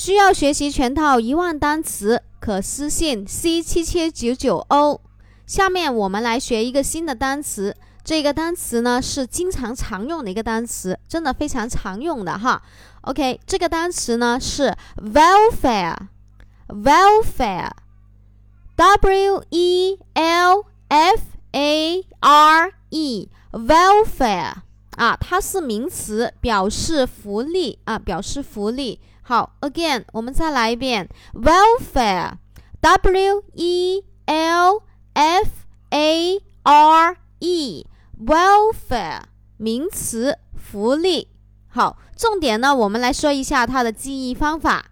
需要学习全套一万单词，可私信 c 七七九九 o。下面我们来学一个新的单词，这个单词呢是经常常用的一个单词，真的非常常用的哈。OK，这个单词呢是 welfare，welfare，w e l f a r e，welfare 啊，它是名词，表示福利啊，表示福利。好，again，我们再来一遍，welfare，w e l f a r e，welfare，名词，福利。好，重点呢，我们来说一下它的记忆方法。